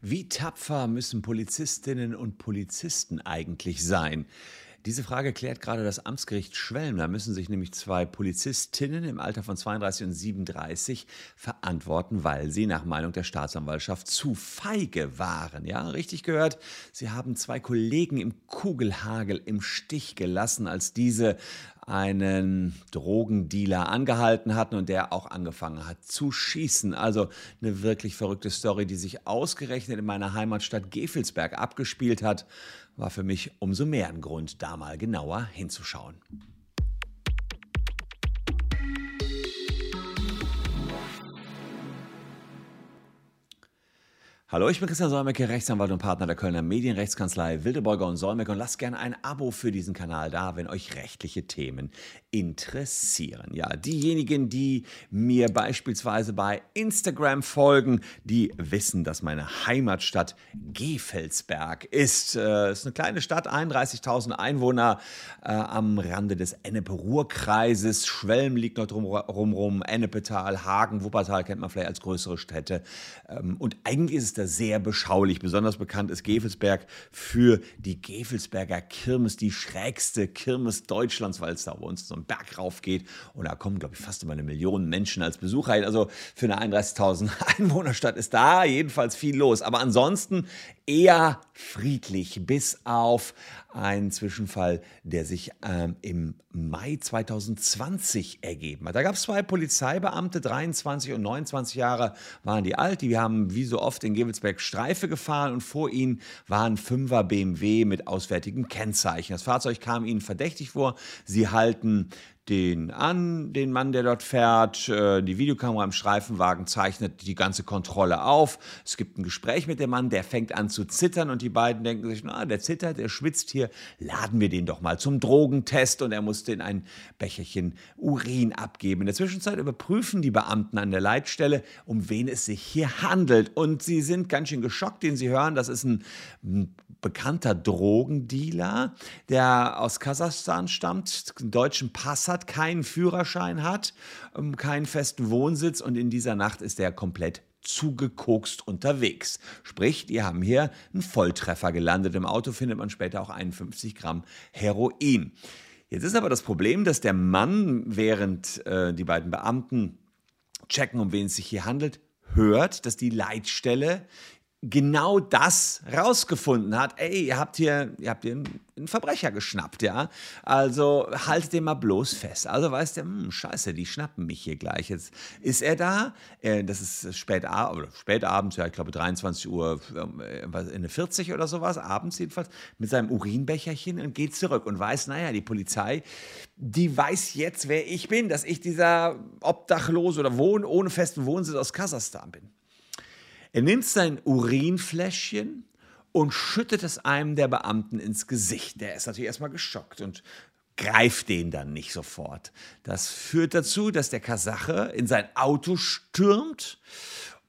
Wie tapfer müssen Polizistinnen und Polizisten eigentlich sein? Diese Frage klärt gerade das Amtsgericht Schwelm. Da müssen sich nämlich zwei Polizistinnen im Alter von 32 und 37 verantworten, weil sie nach Meinung der Staatsanwaltschaft zu feige waren. Ja, richtig gehört. Sie haben zwei Kollegen im Kugelhagel im Stich gelassen, als diese einen Drogendealer angehalten hatten und der auch angefangen hat zu schießen. Also eine wirklich verrückte Story, die sich ausgerechnet in meiner Heimatstadt Gefelsberg abgespielt hat, war für mich umso mehr ein Grund, da mal genauer hinzuschauen. Hallo, ich bin Christian Solmecke, Rechtsanwalt und Partner der Kölner Medienrechtskanzlei Wildeborger und Solmecke und lasst gerne ein Abo für diesen Kanal da, wenn euch rechtliche Themen interessieren. Ja, diejenigen, die mir beispielsweise bei Instagram folgen, die wissen, dass meine Heimatstadt Gefelsberg ist. Äh, ist eine kleine Stadt, 31.000 Einwohner äh, am Rande des Ennepe-Ruhr-Kreises. Schwelm liegt noch drumherum, Ennepetal, Hagen, Wuppertal kennt man vielleicht als größere Städte. Ähm, und eigentlich ist es da sehr beschaulich. Besonders bekannt ist Gefelsberg für die Gefelsberger Kirmes, die schrägste Kirmes Deutschlands, weil es da bei uns so einen Berg rauf geht. Und da kommen, glaube ich, fast immer eine Million Menschen als Besucher. Also für eine 31.000 Einwohnerstadt ist da jedenfalls viel los. Aber ansonsten eher friedlich, bis auf einen Zwischenfall, der sich ähm, im Mai 2020 ergeben hat. Da gab es zwei Polizeibeamte, 23 und 29 Jahre waren die alt. Die haben wie so oft in Gevelsberg Streife gefahren und vor ihnen war ein Fünfer BMW mit auswärtigem Kennzeichen. Das Fahrzeug kam ihnen verdächtig vor. Sie halten den an, den Mann, der dort fährt. Äh, die Videokamera im Streifenwagen zeichnet die ganze Kontrolle auf. Es gibt ein Gespräch mit dem Mann, der fängt an zu zittern und die beiden denken sich, na, der zittert, der schwitzt hier, laden wir den doch mal zum Drogentest und er musste in ein Becherchen Urin abgeben. In der Zwischenzeit überprüfen die Beamten an der Leitstelle, um wen es sich hier handelt und sie sind ganz schön geschockt, den sie hören, das ist ein bekannter Drogendealer, der aus Kasachstan stammt, einen deutschen Pass hat, keinen Führerschein hat, ähm, keinen festen Wohnsitz und in dieser Nacht ist er komplett zugekokst unterwegs. Sprich, die haben hier einen Volltreffer gelandet. Im Auto findet man später auch 51 Gramm Heroin. Jetzt ist aber das Problem, dass der Mann, während äh, die beiden Beamten checken, um wen es sich hier handelt, hört, dass die Leitstelle genau das rausgefunden hat. Ey, ihr habt hier, ihr habt hier einen Verbrecher geschnappt, ja. Also haltet den mal bloß fest. Also weiß der, hm, scheiße, die schnappen mich hier gleich. Jetzt ist er da, äh, das ist spät, oder spät abends, ja, ich glaube 23 Uhr, äh, in 40 oder sowas, abends jedenfalls, mit seinem Urinbecherchen und geht zurück und weiß, naja, die Polizei, die weiß jetzt, wer ich bin, dass ich dieser Obdachlose oder Wohn ohne festen Wohnsitz aus Kasachstan bin. Er nimmt sein Urinfläschchen und schüttet es einem der Beamten ins Gesicht. Der ist natürlich erstmal geschockt und greift den dann nicht sofort. Das führt dazu, dass der Kasache in sein Auto stürmt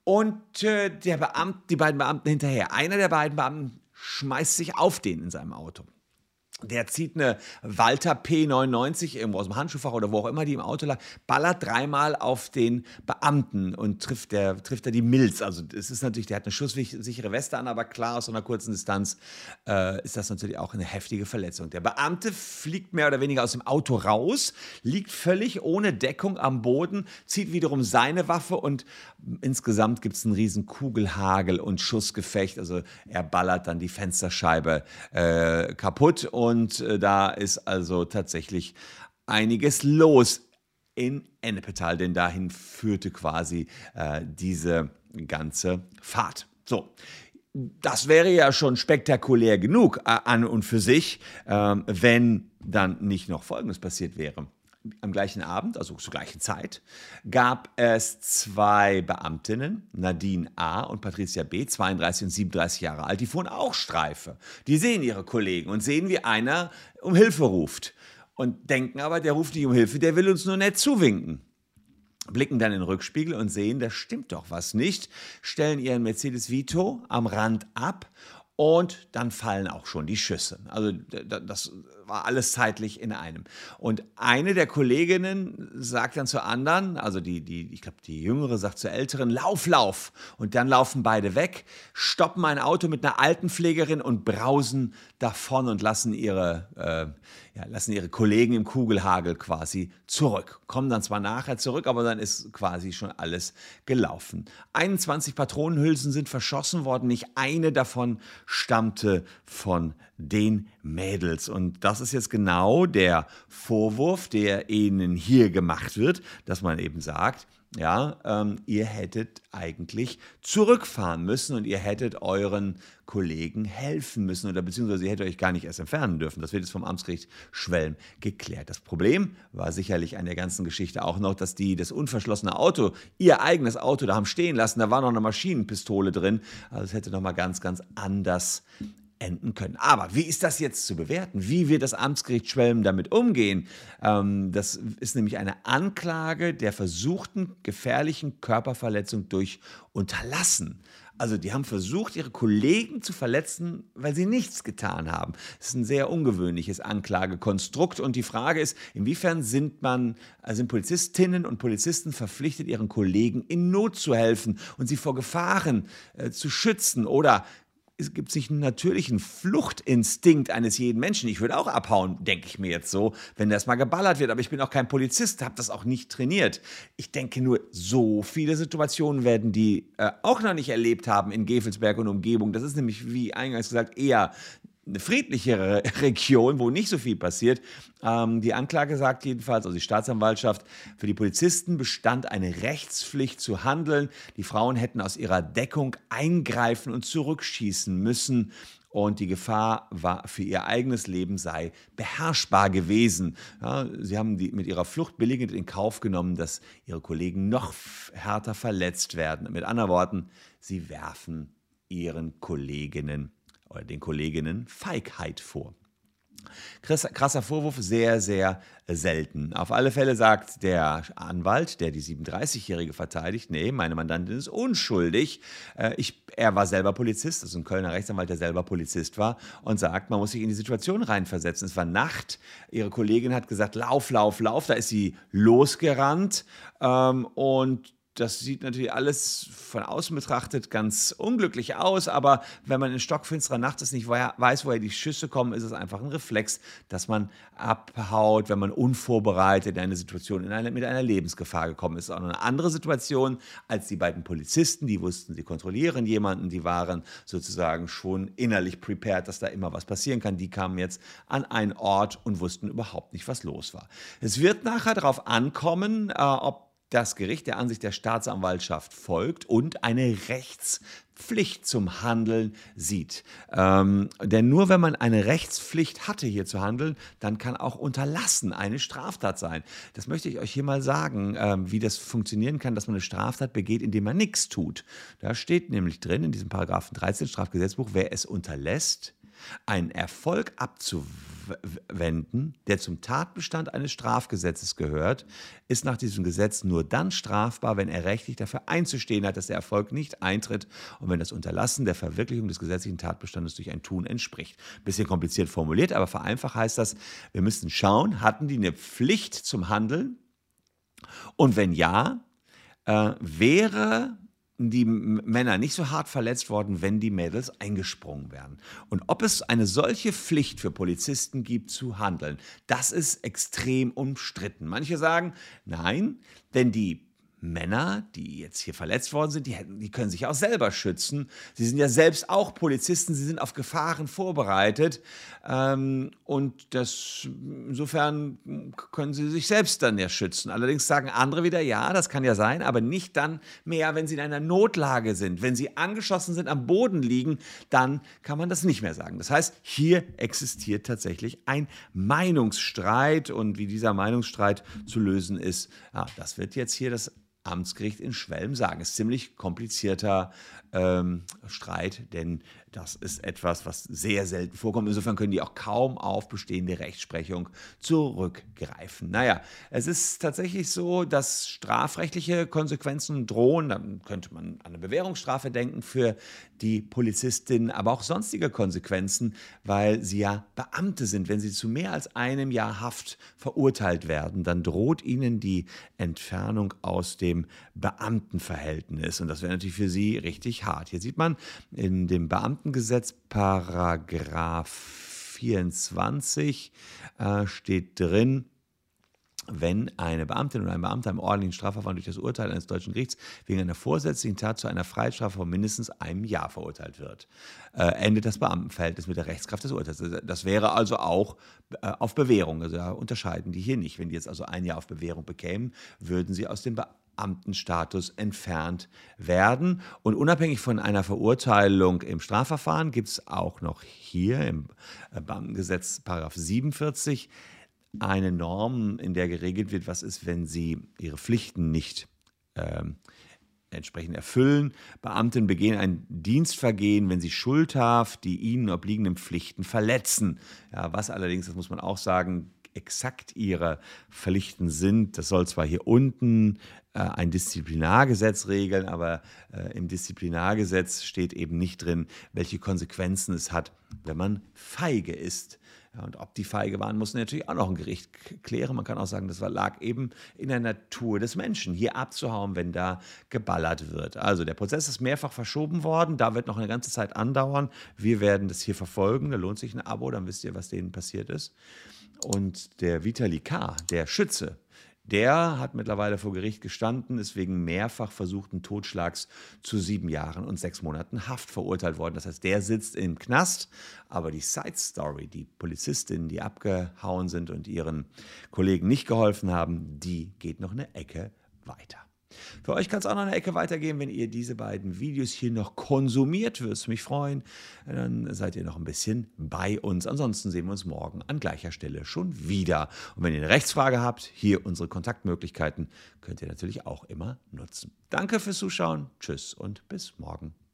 und äh, der Beamte, die beiden Beamten hinterher. Einer der beiden Beamten schmeißt sich auf den in seinem Auto. Der zieht eine Walter P99 irgendwo aus dem Handschuhfach oder wo auch immer die im Auto lag, ballert dreimal auf den Beamten und trifft der trifft er die Milz. Also es ist natürlich, der hat eine schusssichere Weste an, aber klar aus so einer kurzen Distanz äh, ist das natürlich auch eine heftige Verletzung. Der Beamte fliegt mehr oder weniger aus dem Auto raus, liegt völlig ohne Deckung am Boden, zieht wiederum seine Waffe und insgesamt gibt es einen riesen Kugelhagel und Schussgefecht. Also er ballert dann die Fensterscheibe äh, kaputt und und äh, da ist also tatsächlich einiges los in Ennepetal, denn dahin führte quasi äh, diese ganze Fahrt. So, das wäre ja schon spektakulär genug äh, an und für sich, äh, wenn dann nicht noch Folgendes passiert wäre am gleichen Abend, also zur gleichen Zeit, gab es zwei Beamtinnen, Nadine A. und Patricia B., 32 und 37 Jahre alt, die fuhren auch Streife. Die sehen ihre Kollegen und sehen, wie einer um Hilfe ruft. Und denken aber, der ruft nicht um Hilfe, der will uns nur nett zuwinken. Blicken dann in den Rückspiegel und sehen, da stimmt doch was nicht, stellen ihren Mercedes Vito am Rand ab und dann fallen auch schon die Schüsse. Also das war alles zeitlich in einem. Und eine der Kolleginnen sagt dann zur anderen, also die, die ich glaube, die Jüngere sagt zur Älteren, lauf, lauf. Und dann laufen beide weg, stoppen ein Auto mit einer Altenpflegerin und brausen davon und lassen ihre, äh, ja, lassen ihre Kollegen im Kugelhagel quasi zurück. Kommen dann zwar nachher zurück, aber dann ist quasi schon alles gelaufen. 21 Patronenhülsen sind verschossen worden, nicht eine davon stammte von den Mädels. Und das ist jetzt genau der Vorwurf, der ihnen hier gemacht wird, dass man eben sagt, ja, ähm, ihr hättet eigentlich zurückfahren müssen und ihr hättet euren Kollegen helfen müssen oder beziehungsweise ihr hättet euch gar nicht erst entfernen dürfen. Das wird jetzt vom Amtsgericht Schwelm geklärt. Das Problem war sicherlich an der ganzen Geschichte auch noch, dass die das unverschlossene Auto, ihr eigenes Auto, da haben stehen lassen. Da war noch eine Maschinenpistole drin. Also es hätte noch mal ganz, ganz anders enden können. Aber wie ist das jetzt zu bewerten? Wie wird das Amtsgericht Schwelm damit umgehen? Ähm, das ist nämlich eine Anklage der versuchten gefährlichen Körperverletzung durch Unterlassen. Also die haben versucht, ihre Kollegen zu verletzen, weil sie nichts getan haben. Das ist ein sehr ungewöhnliches Anklagekonstrukt. Und die Frage ist, inwiefern sind man, also sind Polizistinnen und Polizisten verpflichtet, ihren Kollegen in Not zu helfen und sie vor Gefahren äh, zu schützen? Oder es gibt sich einen natürlichen Fluchtinstinkt eines jeden Menschen. Ich würde auch abhauen, denke ich mir jetzt so, wenn das mal geballert wird. Aber ich bin auch kein Polizist, habe das auch nicht trainiert. Ich denke nur, so viele Situationen werden die äh, auch noch nicht erlebt haben in Gefelsberg und Umgebung. Das ist nämlich, wie eingangs gesagt, eher eine friedlichere Region, wo nicht so viel passiert. Ähm, die Anklage sagt jedenfalls, also die Staatsanwaltschaft, für die Polizisten bestand eine Rechtspflicht zu handeln. Die Frauen hätten aus ihrer Deckung eingreifen und zurückschießen müssen. Und die Gefahr war für ihr eigenes Leben sei beherrschbar gewesen. Ja, sie haben die, mit ihrer Flucht billigend in Kauf genommen, dass ihre Kollegen noch härter verletzt werden. Mit anderen Worten, sie werfen ihren Kolleginnen oder den Kolleginnen Feigheit vor. Krasser Vorwurf, sehr, sehr selten. Auf alle Fälle sagt der Anwalt, der die 37-Jährige verteidigt, nee, meine Mandantin ist unschuldig. Äh, ich, er war selber Polizist, das ist ein Kölner Rechtsanwalt, der selber Polizist war und sagt, man muss sich in die Situation reinversetzen. Es war Nacht, ihre Kollegin hat gesagt, lauf, lauf, lauf, da ist sie losgerannt ähm, und das sieht natürlich alles von außen betrachtet ganz unglücklich aus, aber wenn man in stockfinsterer Nacht ist, nicht weiß, woher die Schüsse kommen, ist es einfach ein Reflex, dass man abhaut, wenn man unvorbereitet in eine Situation in eine, mit einer Lebensgefahr gekommen ist. ist auch eine andere Situation als die beiden Polizisten, die wussten, sie kontrollieren jemanden, die waren sozusagen schon innerlich prepared, dass da immer was passieren kann. Die kamen jetzt an einen Ort und wussten überhaupt nicht, was los war. Es wird nachher darauf ankommen, äh, ob das Gericht der Ansicht der Staatsanwaltschaft folgt und eine Rechtspflicht zum Handeln sieht. Ähm, denn nur wenn man eine Rechtspflicht hatte, hier zu handeln, dann kann auch Unterlassen eine Straftat sein. Das möchte ich euch hier mal sagen, ähm, wie das funktionieren kann, dass man eine Straftat begeht, indem man nichts tut. Da steht nämlich drin in diesem Paragraphen 13 Strafgesetzbuch, wer es unterlässt, einen Erfolg abzuwenden, der zum Tatbestand eines Strafgesetzes gehört, ist nach diesem Gesetz nur dann strafbar, wenn er rechtlich dafür einzustehen hat, dass der Erfolg nicht eintritt und wenn das Unterlassen der Verwirklichung des gesetzlichen Tatbestandes durch ein Tun entspricht. Bisschen kompliziert formuliert, aber vereinfacht heißt das, wir müssen schauen, hatten die eine Pflicht zum Handeln? Und wenn ja, äh, wäre die Männer nicht so hart verletzt worden, wenn die Mädels eingesprungen wären. Und ob es eine solche Pflicht für Polizisten gibt, zu handeln, das ist extrem umstritten. Manche sagen, nein, denn die Männer, die jetzt hier verletzt worden sind, die, hätten, die können sich auch selber schützen. Sie sind ja selbst auch Polizisten, sie sind auf Gefahren vorbereitet. Ähm, und das, insofern können sie sich selbst dann ja schützen. Allerdings sagen andere wieder, ja, das kann ja sein, aber nicht dann mehr, wenn sie in einer Notlage sind. Wenn sie angeschossen sind, am Boden liegen, dann kann man das nicht mehr sagen. Das heißt, hier existiert tatsächlich ein Meinungsstreit und wie dieser Meinungsstreit zu lösen ist, ja, das wird jetzt hier das Amtsgericht in Schwelm sagen. Ist ziemlich komplizierter äh, ähm, denn das ist etwas, was sehr selten vorkommt. Insofern können die auch kaum auf bestehende Rechtsprechung zurückgreifen. Naja, es ist tatsächlich so, dass strafrechtliche Konsequenzen drohen. Dann könnte man an eine Bewährungsstrafe denken für die Polizistin, aber auch sonstige Konsequenzen, weil sie ja Beamte sind. Wenn sie zu mehr als einem Jahr Haft verurteilt werden, dann droht ihnen die Entfernung aus dem Beamtenverhältnis. Und das wäre natürlich für sie richtig hart. Hier sieht man in dem Beamtengesetz Paragraph 24 äh, steht drin, wenn eine Beamtin oder ein Beamter im ordentlichen Strafverfahren durch das Urteil eines deutschen Gerichts wegen einer vorsätzlichen Tat zu einer Freiheitsstrafe von mindestens einem Jahr verurteilt wird, äh, endet das Beamtenverhältnis mit der Rechtskraft des Urteils. Das wäre also auch äh, auf Bewährung. Also da unterscheiden die hier nicht. Wenn die jetzt also ein Jahr auf Bewährung bekämen, würden sie aus dem Beamtenstatus entfernt werden. Und unabhängig von einer Verurteilung im Strafverfahren gibt es auch noch hier im äh, Beamtengesetz Paragraph 47 eine Norm, in der geregelt wird, was ist, wenn sie ihre Pflichten nicht ähm, entsprechend erfüllen. Beamten begehen ein Dienstvergehen, wenn sie schuldhaft die ihnen obliegenden Pflichten verletzen. Ja, was allerdings, das muss man auch sagen, exakt ihre Pflichten sind. Das soll zwar hier unten äh, ein Disziplinargesetz regeln, aber äh, im Disziplinargesetz steht eben nicht drin, welche Konsequenzen es hat, wenn man feige ist. Ja, und ob die feige waren, muss natürlich auch noch ein Gericht klären. Man kann auch sagen, das lag eben in der Natur des Menschen, hier abzuhauen, wenn da geballert wird. Also der Prozess ist mehrfach verschoben worden. Da wird noch eine ganze Zeit andauern. Wir werden das hier verfolgen. Da lohnt sich ein Abo, dann wisst ihr, was denen passiert ist. Und der Vitali K., der Schütze, der hat mittlerweile vor Gericht gestanden, ist wegen mehrfach versuchten Totschlags zu sieben Jahren und sechs Monaten Haft verurteilt worden. Das heißt, der sitzt im Knast, aber die Side Story, die Polizistinnen, die abgehauen sind und ihren Kollegen nicht geholfen haben, die geht noch eine Ecke weiter. Für euch kann es auch noch eine Ecke weitergehen, wenn ihr diese beiden Videos hier noch konsumiert. Würde es mich freuen. Dann seid ihr noch ein bisschen bei uns. Ansonsten sehen wir uns morgen an gleicher Stelle schon wieder. Und wenn ihr eine Rechtsfrage habt, hier unsere Kontaktmöglichkeiten könnt ihr natürlich auch immer nutzen. Danke fürs Zuschauen. Tschüss und bis morgen.